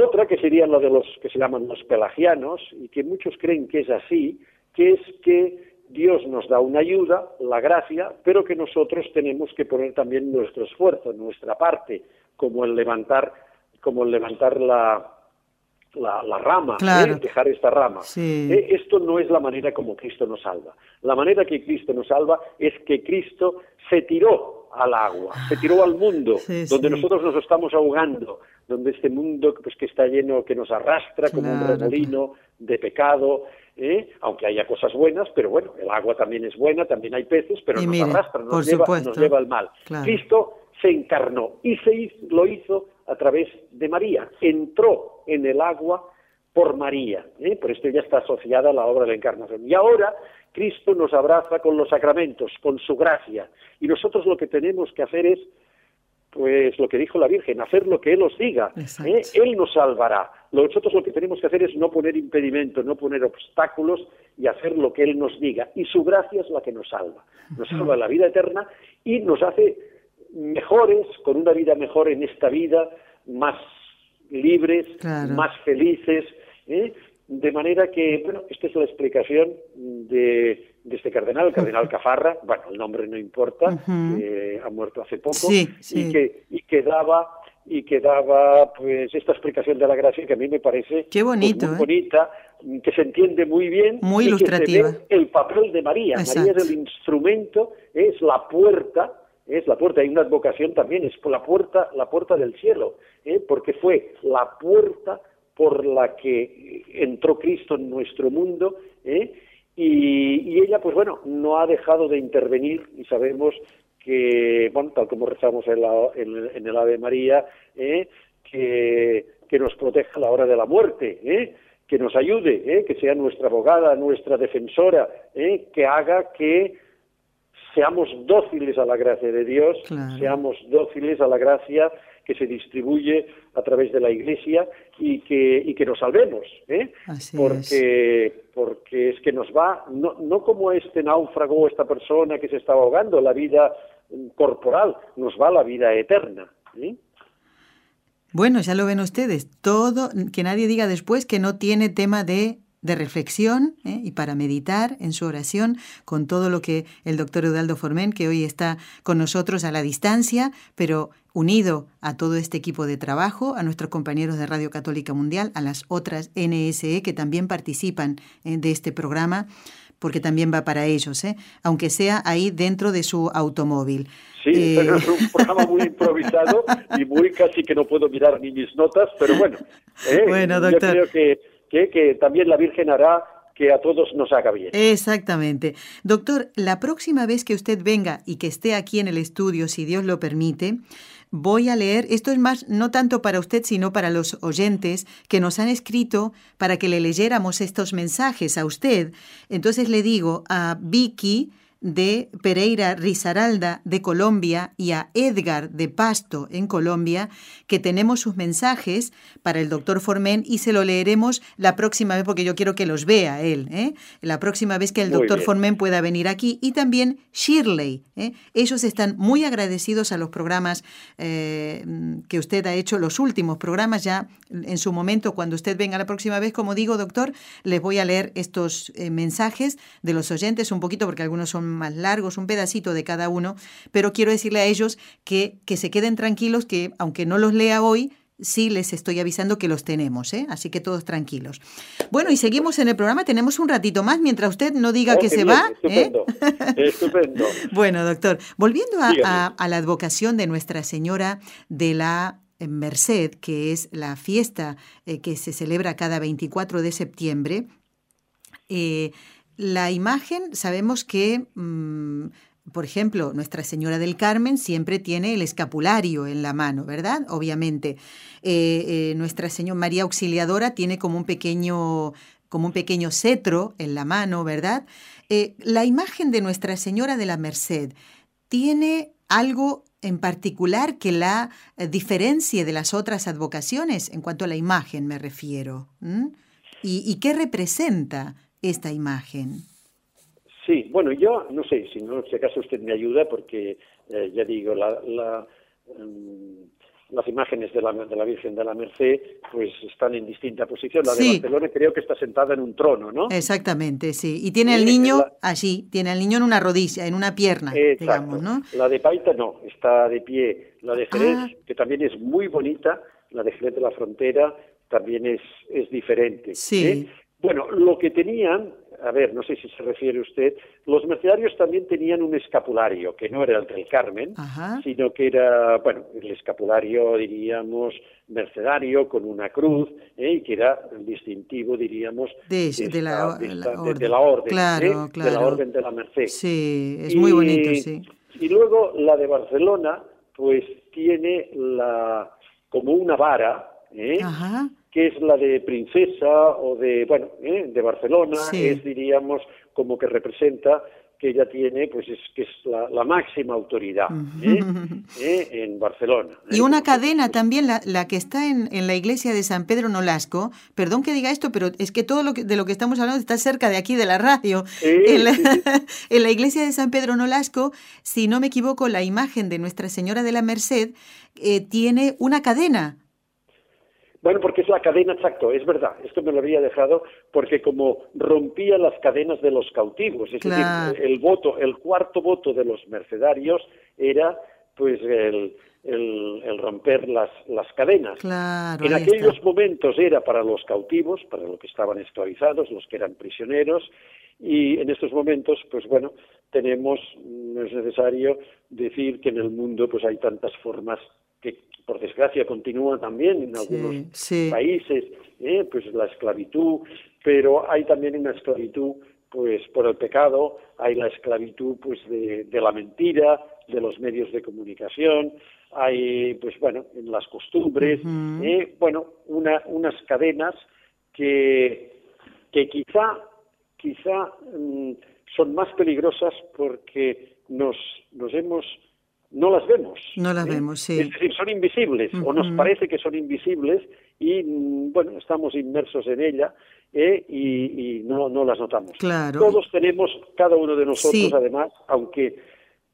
Otra que sería la de los que se llaman los pelagianos, y que muchos creen que es así, que es que Dios nos da una ayuda, la gracia, pero que nosotros tenemos que poner también nuestro esfuerzo, nuestra parte, como el levantar, como el levantar la, la, rama, ¿eh? dejar esta rama. Eh, esto no es la manera como Cristo nos salva. La manera que Cristo nos salva es que Cristo se tiró al agua, se tiró al mundo, donde nosotros nos estamos ahogando, donde este mundo pues, que está lleno, que nos arrastra como un remolino de pecado, ¿eh? aunque haya cosas buenas, pero bueno, el agua también es buena, también hay peces, pero nos arrastra, nos lleva, nos lleva al mal. Cristo se encarnó y se lo hizo a través de María. Entró en el agua por María. ¿eh? Por esto ya está asociada a la obra de la encarnación. Y ahora Cristo nos abraza con los sacramentos, con su gracia. Y nosotros lo que tenemos que hacer es, pues lo que dijo la Virgen, hacer lo que Él os diga. ¿eh? Él nos salvará. Nosotros lo que tenemos que hacer es no poner impedimentos, no poner obstáculos y hacer lo que Él nos diga. Y su gracia es la que nos salva. Nos salva la vida eterna y nos hace mejores, con una vida mejor en esta vida, más libres, más felices, ¿eh? de manera que, bueno, esta es la explicación de, este cardenal, el cardenal Cafarra, bueno, el nombre no importa, ha muerto hace poco, y que y que daba y que daba pues esta explicación de la gracia que a mí me parece Qué pues, bonito, muy ¿eh? bonita, que se entiende muy bien, muy y ilustrativa. Que se ve el papel de María. María es el instrumento, es la puerta es la puerta, hay una advocación también, es la puerta, la puerta del cielo, ¿eh? porque fue la puerta por la que entró Cristo en nuestro mundo, ¿eh? y, ella, pues bueno, no ha dejado de intervenir y sabemos que, bueno, tal como rezamos en, en, el Ave María, ¿eh? que, que, nos proteja a la hora de la muerte, que nos ayude, que sea nuestra abogada, nuestra defensora, que haga que seamos dóciles a la gracia de Dios, seamos dóciles a la gracia que se distribuye a través de la Iglesia y que, y que nos salvemos, ¿eh? porque, es. porque es que nos va, no, no como este náufrago, esta persona que se está ahogando, la vida corporal, nos va la vida eterna. ¿eh? Bueno, ya lo ven ustedes, todo, que nadie diga después que no tiene tema de de reflexión ¿eh? y para meditar en su oración con todo lo que el doctor Eudaldo Formen, que hoy está con nosotros a la distancia, pero unido a todo este equipo de trabajo, a nuestros compañeros de Radio Católica Mundial, a las otras NSE que también participan ¿eh? de este programa, porque también va para ellos, ¿eh? aunque sea ahí dentro de su automóvil. Sí, pero es un programa muy improvisado y muy casi que no puedo mirar ni mis notas, pero bueno, *laughs* bueno doctor. yo creo que que, también la Virgen hará que a todos nos haga bien. Exactamente. Doctor, la próxima vez que usted venga y que esté aquí en el estudio, si Dios lo permite, voy a leer, esto es más, no tanto para usted, sino para los oyentes que nos han escrito para que le leyéramos estos mensajes a usted. Entonces le digo a Vicky, de Pereira Rizaralda de Colombia y a Edgar de Pasto en Colombia, que tenemos sus mensajes para el doctor Formen y se lo leeremos la próxima vez porque yo quiero que los vea él, ¿eh? la próxima vez que el doctor Formen pueda venir aquí. Y también Shirley. ¿eh? Ellos están muy agradecidos a los programas eh, que usted ha hecho, los últimos programas ya en su momento, cuando usted venga la próxima vez, como digo, doctor, les voy a leer estos mensajes de los oyentes un poquito porque algunos son más largos, un pedacito de cada uno, pero quiero decirle a ellos que, que se queden tranquilos, que aunque no los lea hoy, sí les estoy avisando que los tenemos, ¿eh? así que todos tranquilos. Bueno, y seguimos en el programa, tenemos un ratito más mientras usted no diga oh, que se va. ¿eh? Estupendo, *laughs* bueno, doctor, volviendo a, la advocación de Nuestra Señora de la Merced, que es la fiesta eh, que se celebra cada 24 de septiembre, eh, la imagen, sabemos que, mm, por ejemplo, Nuestra Señora del Carmen siempre tiene el escapulario en la mano, ¿verdad? Obviamente. Eh, eh, Nuestra Señora María Auxiliadora tiene como un pequeño como un pequeño cetro en la mano, ¿verdad? Eh, la imagen de Nuestra Señora de la Merced tiene algo en particular que la diferencie de las otras advocaciones, en cuanto a la imagen me refiero. ¿Y, ¿Y, qué representa esta imagen? Sí, bueno, yo no sé, si no, si acaso usted me ayuda, porque eh, ya digo, la, em, las imágenes de la, de la, Virgen de la Merced pues están en distinta posición. La de Barcelona creo que está sentada en un trono, ¿no? Exactamente, sí. Y tiene al niño allí, tiene al niño en una rodilla, en una pierna, digamos, ¿no? La de Paita no, está de pie. La de Jerez, ah. que también es muy bonita, la de Jerez de la Frontera también es, es diferente. Sí. ¿eh? Bueno, lo que tenían, a ver, no sé si se refiere usted, los mercenarios también tenían un escapulario, que no era el del Carmen, sino que era, bueno, el escapulario, diríamos, mercedario, con una cruz, ¿eh? y que era el distintivo, diríamos, de, la, orden. De, la orden, claro, claro. de la orden de la Merced. Sí, es muy bonito, sí. Y luego la de Barcelona, pues tiene la como una vara, ¿eh? Ajá que es la de princesa o de, bueno, ¿eh? de Barcelona, es, diríamos, como que representa que ella tiene, pues es que es la, máxima autoridad ¿eh? ¿Eh? en Barcelona. Y una cadena también, la, la que está en, en, la iglesia de San Pedro Nolasco, perdón que diga esto, pero es que todo lo que, de lo que estamos hablando está cerca de aquí, de la radio. *laughs* en, la, *laughs* en, la, iglesia de San Pedro Nolasco, si no me equivoco, la imagen de Nuestra Señora de la Merced tiene una cadena bueno, porque es la cadena, exacto, es verdad, esto me lo había dejado, porque como rompía las cadenas de los cautivos, es decir, el voto, el cuarto voto de los mercedarios era pues el, el, romper las, las cadenas. en aquellos momentos era para los cautivos, para los que estaban esclavizados, los que eran prisioneros, y en estos momentos, pues bueno, tenemos, no es necesario decir que en el mundo pues hay tantas formas por desgracia continúa también en algunos países, ¿eh? pues la esclavitud, pero hay también una esclavitud pues por el pecado, hay la esclavitud pues de, la mentira, de los medios de comunicación, hay, pues bueno, en las costumbres, eh, bueno, una, unas cadenas que, que quizá, quizá mm, son más peligrosas porque nos, nos hemos no las vemos. No las ¿eh? vemos, sí. Es decir, son invisibles, o nos parece que son invisibles, y mm, bueno, estamos inmersos en ella ¿eh? y, y no, no las notamos. Claro. Todos tenemos, cada uno de nosotros, Sí. además, aunque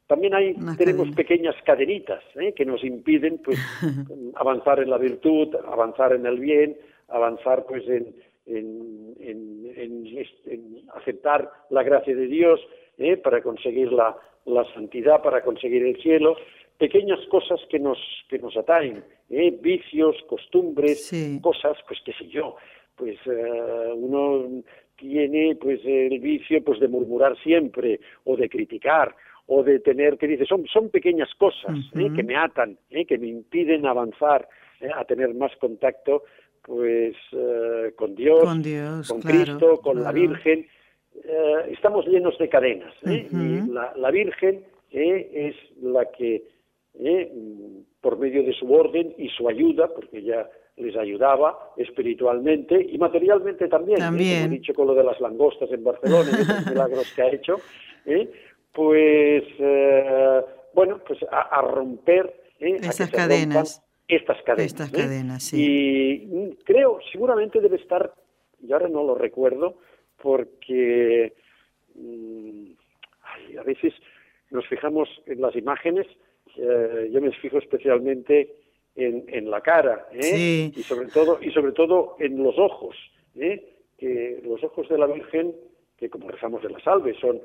también hay, Una tenemos cadena. pequeñas cadenitas ¿eh? que nos impiden pues *laughs* avanzar en la virtud, avanzar en el bien, avanzar pues en, en, en aceptar la gracia de Dios ¿eh? para conseguir la, la santidad, para conseguir el cielo, pequeñas cosas que nos, que nos atraen, ¿eh? vicios, costumbres, Sí. cosas, pues qué sé yo, pues eh, uno tiene pues el vicio pues de murmurar siempre o de criticar o de tener que dice son son pequeñas cosas ¿eh? Que me atan ¿eh? que me impiden avanzar ¿eh? a tener más contacto pues con Dios Con Dios, con claro, Cristo con la. Virgen Eh, estamos llenos de cadenas ¿eh? Ujú. y la, la Virgen ¿eh? es la que ¿eh? por medio de su orden y su ayuda porque ella les ayudaba espiritualmente y materialmente también, ¿eh? También. como he dicho con lo de las langostas en Barcelona y otros *laughs* milagros que ha hecho, ¿eh? pues eh, bueno, pues a, a romper ¿eh? Esas cadenas. estas cadenas. Estas ¿eh? cadenas, sí. Y creo, seguramente debe estar, y ahora no lo recuerdo, porque mm, ay, a veces nos fijamos en las imágenes, eh, yo me fijo especialmente en, en la cara, ¿eh? Sí. y sobre todo y sobre todo en los ojos, ¿eh? que los ojos de la Virgen, que como rezamos de la salve, son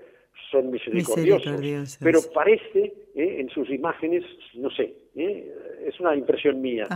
son misericordiosos, Misericordiosos. pero parece ¿eh? en sus imágenes, no sé, es una impresión mía,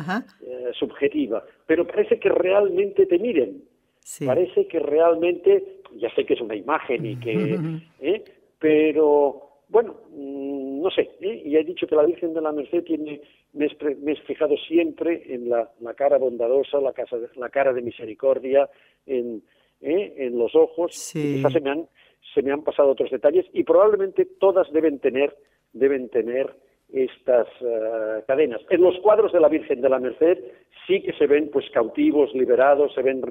subjetiva, pero parece que realmente te miren, Sí. Parece que realmente, ya sé que es una imagen y que, *laughs* ¿eh? pero bueno, mm, no sé, ¿eh? y he dicho que la Virgen de la Merced tiene, me, he me he fijado siempre en la, la cara bondadosa, la, casa la cara de misericordia, en, ¿eh? en los ojos, Sí. y quizás se me han se me han pasado otros detalles y probablemente todas deben tener deben tener estas eh, cadenas. En los cuadros de la Virgen de la Merced sí que se ven pues cautivos, liberados, se ven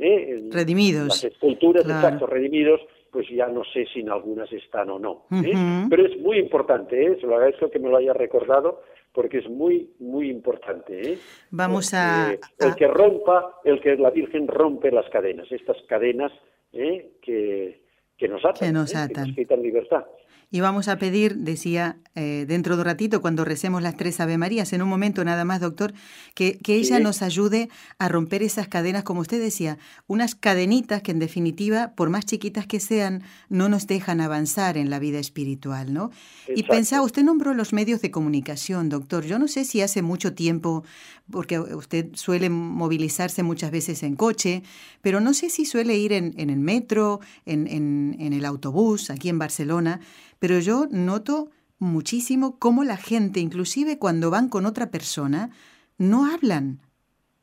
eh, Redimidos. las esculturas, Claro. exacto, redimidos, pues ya no sé si en algunas están o no. ¿eh? Pero es muy importante, ¿eh? se lo agradezco que me lo haya recordado, porque es muy, muy importante. ¿eh? Vamos a- El que rompa, el que la Virgen rompe las cadenas, estas cadenas que, que nos atan, Que nos atan. nos quitan libertad. Y vamos a pedir, decía, eh, dentro de un ratito, cuando recemos las tres Ave Marías, en un momento nada más, doctor, que, que ella Sí. nos ayude a romper esas cadenas, como usted decía, unas cadenitas que en definitiva, por más chiquitas que sean, no nos dejan avanzar en la vida espiritual, ¿no? Y Exacto. pensaba, usted nombró los medios de comunicación, doctor. Yo no sé si hace mucho tiempo, porque usted suele movilizarse muchas veces en coche, pero no sé si suele ir en, en el metro, en, en- en el autobús, aquí en Barcelona, pero yo noto muchísimo cómo la gente, inclusive cuando van con otra persona, no hablan.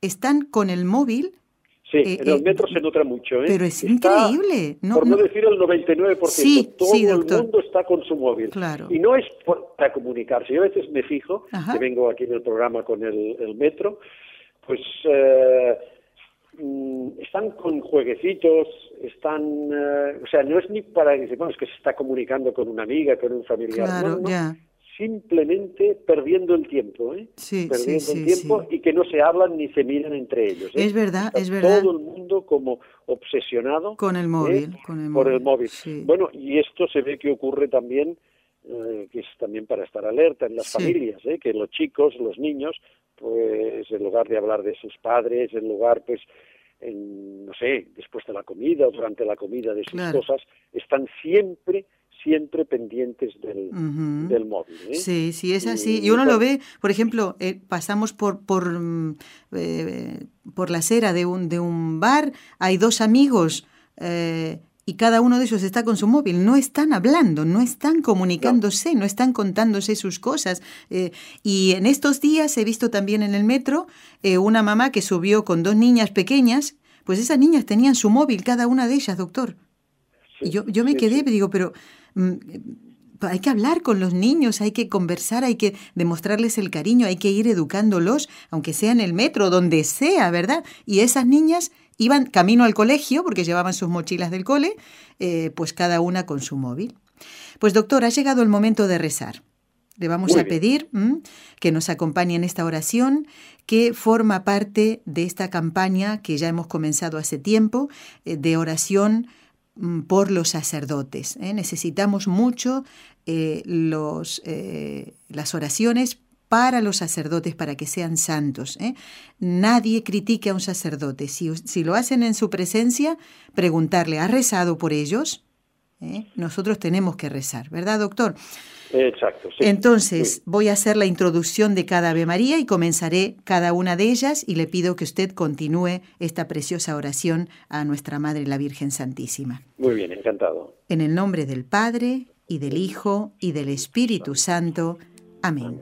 Están con el móvil, Sí, Eh, en el eh, metro se nota mucho. ¿eh? pero es Está, increíble. No, por no, no- decir el 99%, Sí, todo sí, el mundo está con su móvil. Claro. Y no es por- para comunicarse. Yo a veces me fijo, Ajá. que vengo aquí en el programa con el, el metro, pues eh, están con jueguecitos, están, eh, o sea, no es ni para decir, bueno, es que se está comunicando con una amiga, con un familiar. Claro, no. Simplemente perdiendo el tiempo, ¿eh? Sí, perdiendo sí, el sí, tiempo y que no se hablan ni se miran entre ellos. ¿eh? Es verdad, Está es verdad. Todo el mundo como obsesionado Con el ¿eh? móvil, con el por el móvil. Bueno, y esto se ve que ocurre también, eh, que es también para estar alerta en las familias, ¿eh? que los chicos, los niños, pues en lugar de hablar de sus padres, en lugar, pues, en, no sé, después de la comida o durante la comida de sus Claro. cosas, están siempre, siempre pendientes del, del móvil. ¿eh? Sí, sí, es así. Y, uno lo ve, por ejemplo, eh, pasamos por, por, mm, eh, por la acera de un, de un bar, hay dos amigos eh, y cada uno de ellos está con su móvil. No están hablando, no están comunicándose, no, están contándose sus cosas. Eh, y en estos días he visto también en el metro eh, una mamá que subió con dos niñas pequeñas, pues esas niñas tenían su móvil, cada una de ellas, doctor. sí, Y yo, yo me sí, quedé, sí. digo, pero mm, hay que hablar con los niños, hay que conversar, hay que demostrarles el cariño, hay que ir educándolos, aunque sea en el metro, donde sea, ¿verdad? Y esas niñas iban camino al colegio, porque llevaban sus mochilas del cole, eh, pues cada una con su móvil. Pues doctor, ha llegado el momento de rezar. Le vamos a pedir que nos acompañe en esta oración que forma parte de esta campaña que ya hemos comenzado hace tiempo eh, de oración mm, por los sacerdotes. ¿eh? Necesitamos mucho los, las oraciones para los sacerdotes, para que sean santos. ¿eh? Nadie critique a un sacerdote. Si, si, lo hacen en su presencia, preguntarle, ¿ha rezado por ellos? ¿Eh? Nosotros tenemos que rezar, ¿verdad, doctor? Exacto. Sí, Entonces, voy a hacer la introducción de cada Ave María y comenzaré cada una de ellas y le pido que usted continúe esta preciosa oración a nuestra Madre la Virgen Santísima. Muy bien, encantado. En el nombre del Padre, y del Hijo, y del Espíritu Santo. Amén.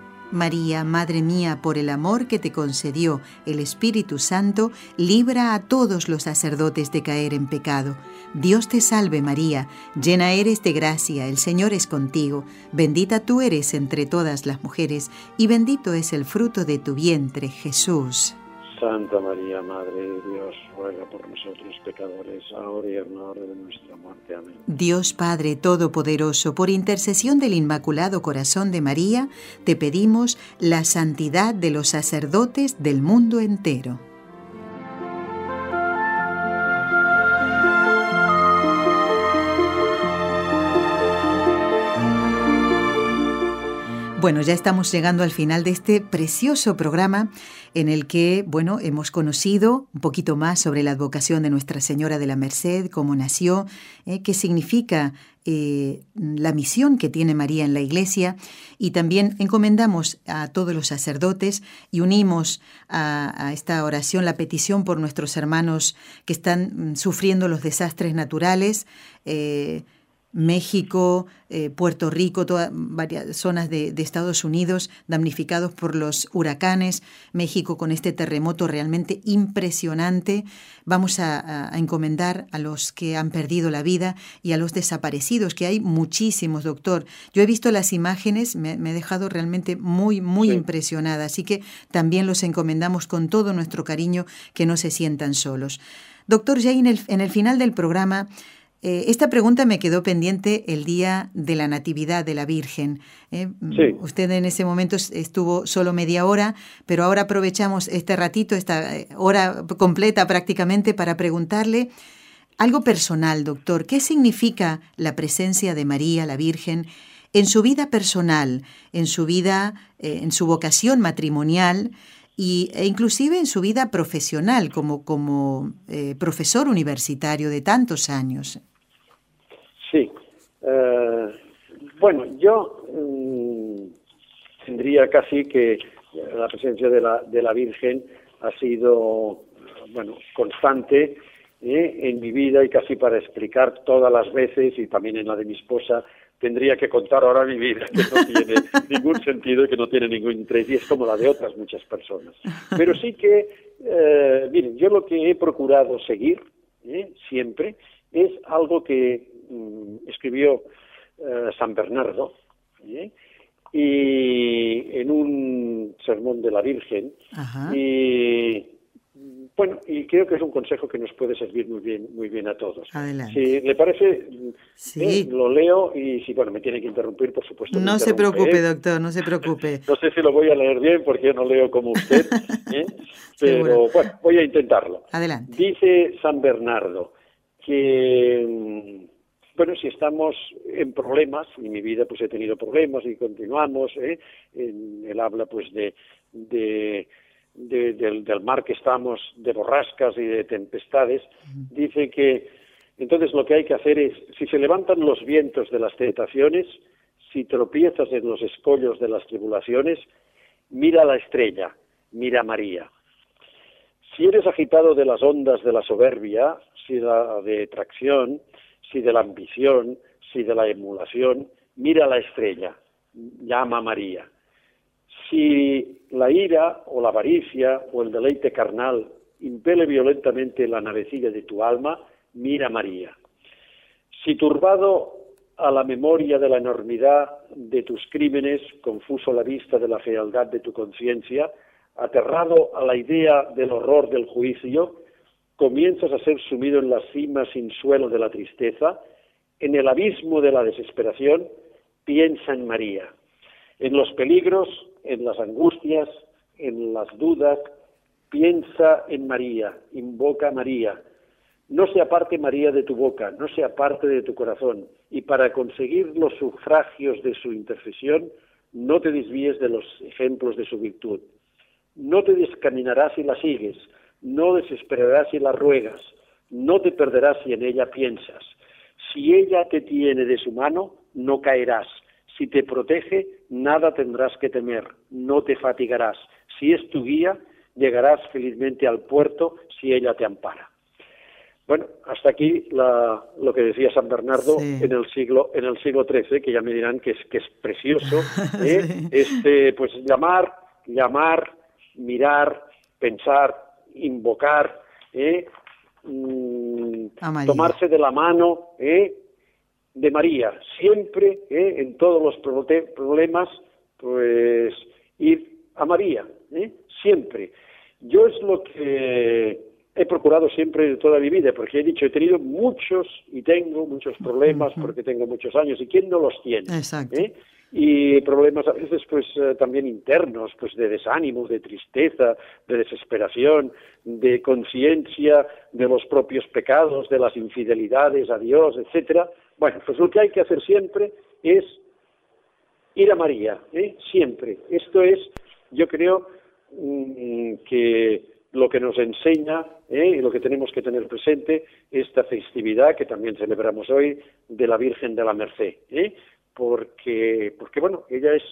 María, Madre mía, por el amor que te concedió el Espíritu Santo, libra a todos los sacerdotes de caer en pecado. Dios te salve María, llena eres de gracia, el Señor es contigo, bendita tú eres entre todas las mujeres, y bendito es el fruto de tu vientre, Jesús. Santa María, Madre Dios, ruega por nosotros pecadores, ahora y en la hora de nuestra muerte. Amén. Dios Padre Todopoderoso, por intercesión del Inmaculado Corazón de María, te pedimos la santidad de los sacerdotes del mundo entero. Bueno, ya estamos llegando al final de este precioso programa en el que, bueno, hemos conocido un poquito más sobre la advocación de Nuestra Señora de la Merced, cómo nació, eh, qué significa eh, la misión que tiene María en la Iglesia y también encomendamos a todos los sacerdotes y unimos a, esta oración la petición por nuestros hermanos que están mm, sufriendo los desastres naturales. Eh, México, eh, Puerto Rico, todas varias zonas de, Estados Unidos damnificados por los huracanes, México con este terremoto realmente impresionante. Vamos a, encomendar a los que han perdido la vida y a los desaparecidos, que hay muchísimos, doctor. Yo he visto las imágenes, me, he dejado realmente muy, muy impresionada, así que también los encomendamos con todo nuestro cariño, que no se sientan solos. Doctor, ya en el, en el final del programa eh, esta pregunta me quedó pendiente el día de la Natividad de la Virgen. ¿eh? Usted en ese momento estuvo solo media hora, pero ahora aprovechamos este ratito, esta eh, hora completa prácticamente, para preguntarle algo personal, doctor. ¿Qué significa la presencia de María, la Virgen, en su vida personal, en su vida, en su vocación matrimonial? y, e inclusive en su vida profesional como, como profesor universitario de tantos años. Eh, bueno, yo mm, tendría casi que la presencia de la, de la Virgen ha sido, bueno, constante ¿eh? en mi vida y casi para explicar todas las veces y también en la de mi esposa tendría que contar ahora mi vida, que no tiene *laughs* ningún sentido y que no tiene ningún interés, y es como la de otras muchas personas. Pero sí que, eh, miren, yo lo que he procurado seguir ¿eh? siempre es algo que Mm, escribió eh, San Bernardo, ¿eh? y en un sermón de la Virgen, y bueno, y creo que es un consejo que nos puede servir muy bien, muy bien a todos. Si le parece, eh, lo leo y si bueno me tiene que interrumpir, por supuesto. No se preocupe, doctor, no se preocupe. *laughs* no sé si lo voy a leer bien porque yo no leo como usted, *laughs* pero bueno, voy a intentarlo. Adelante. Dice San Bernardo, que, mm, bueno, si estamos en problemas, y en mi vida pues he tenido problemas y continuamos, ¿eh? en, él habla pues de, de, del, del, mar que estamos, de borrascas y de tempestades, dice que entonces lo que hay que hacer es, si se levantan los vientos de las tentaciones, si tropiezas en los escollos de las tribulaciones, mira la estrella, mira a María. Si eres agitado de las ondas de la soberbia, si de la detracción, si de la ambición, si de la emulación, mira la estrella, llama a María. Si la ira o la avaricia o el deleite carnal impele violentamente la navecilla de tu alma, mira María. Si turbado a la memoria de la enormidad de tus crímenes, confuso la vista de la fealdad de tu conciencia, aterrado a la idea del horror del juicio, comienzas a ser sumido en la cima sin suelo de la tristeza, en el abismo de la desesperación, piensa en María, en los peligros, en las angustias, en las dudas, piensa en María, invoca a María. No se aparte María de tu boca, no se aparte de tu corazón, y para conseguir los sufragios de su intercesión, no te desvíes de los ejemplos de su virtud. No te descaminarás si la sigues, no desesperarás si la ruegas, no te perderás si en ella piensas. Si ella te tiene de su mano, no caerás. Si te protege, nada tendrás que temer, no te fatigarás. Si es tu guía, llegarás felizmente al puerto si ella te ampara. Bueno, hasta aquí lo que decía San Bernardo en el siglo en el siglo XIII, que ya me dirán que es que es precioso, *laughs* ¿eh? este pues llamar, llamar, mirar, pensar, invocar, ¿eh? mm, tomarse de la mano ¿eh? de María, siempre ¿eh? en todos los problemas, pues ir a María, ¿eh? siempre. Yo es lo que he procurado siempre de toda mi vida, porque he dicho, he tenido muchos y tengo muchos problemas porque tengo muchos años, ¿y quién no los tiene? Exacto. Y problemas a veces pues eh, también internos, pues de desánimo, de tristeza, de desesperación, de conciencia de los propios pecados, de las infidelidades a Dios, etcétera. Bueno, pues lo que hay que hacer siempre es ir a María, ¿eh? siempre. Esto es, yo creo mm, que lo que nos enseña ¿eh? y lo que tenemos que tener presente esta festividad que también celebramos hoy de la Virgen de la Merced. ¿eh? Porque, porque bueno, ella es,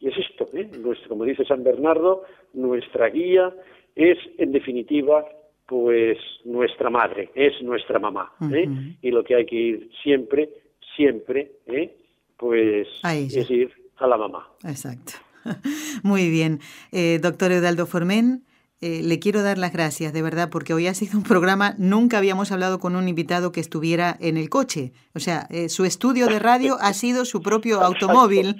es esto, ¿eh? como dice San Bernardo, nuestra guía es, en definitiva, pues nuestra madre, es nuestra mamá. ¿eh? Y lo que hay que ir siempre, siempre, ¿eh? pues es ir a la mamá. Exacto. *laughs* Muy bien. Eh, doctor Eudaldo Formen, eh, le quiero dar las gracias, de verdad, porque hoy ha sido un programa, nunca habíamos hablado con un invitado que estuviera en el coche. O sea, eh, su estudio de radio ha sido su propio automóvil.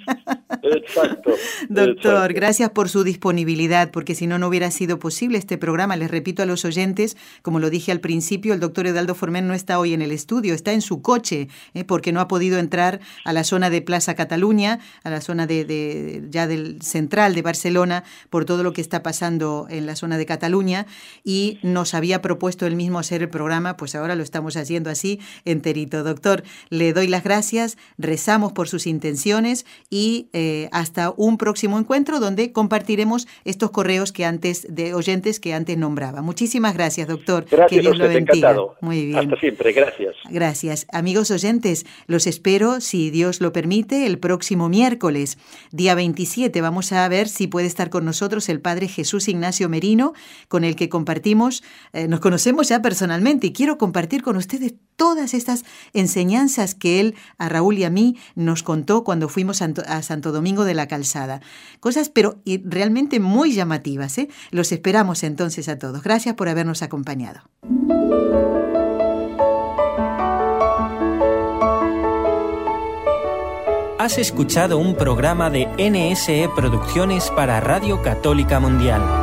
Exacto. *laughs* Doctor, gracias por su disponibilidad, porque si no, no hubiera sido posible este programa. Les repito a los oyentes, como lo dije al principio, el doctor Edaldo Formen no está hoy en el estudio, está en su coche, eh, porque no ha podido entrar a la zona de Plaza Cataluña, a la zona de, ya del central de Barcelona, por todo lo que está pasando en la zona de Cataluña y nos había propuesto él mismo hacer el programa, pues ahora lo estamos haciendo así enterito. Doctor, le doy las gracias, rezamos por sus intenciones y eh, hasta un próximo encuentro donde compartiremos estos correos que antes de oyentes que antes nombraba. Muchísimas gracias, doctor. Gracias que Dios lo bendiga. Muy bien. Hasta siempre, gracias. Gracias. Amigos oyentes, los espero, si Dios lo permite, el próximo miércoles, día 27. Vamos a ver si puede estar con nosotros el Padre Jesús Ignacio Merino con el que compartimos, eh, nos conocemos ya personalmente y quiero compartir con ustedes todas estas enseñanzas que él a Raúl y a mí nos contó cuando fuimos a Santo Domingo de la Calzada. Cosas pero realmente muy llamativas. ¿eh? Los esperamos entonces a todos. Gracias por habernos acompañado. Has escuchado un programa de NSE Producciones para Radio Católica Mundial.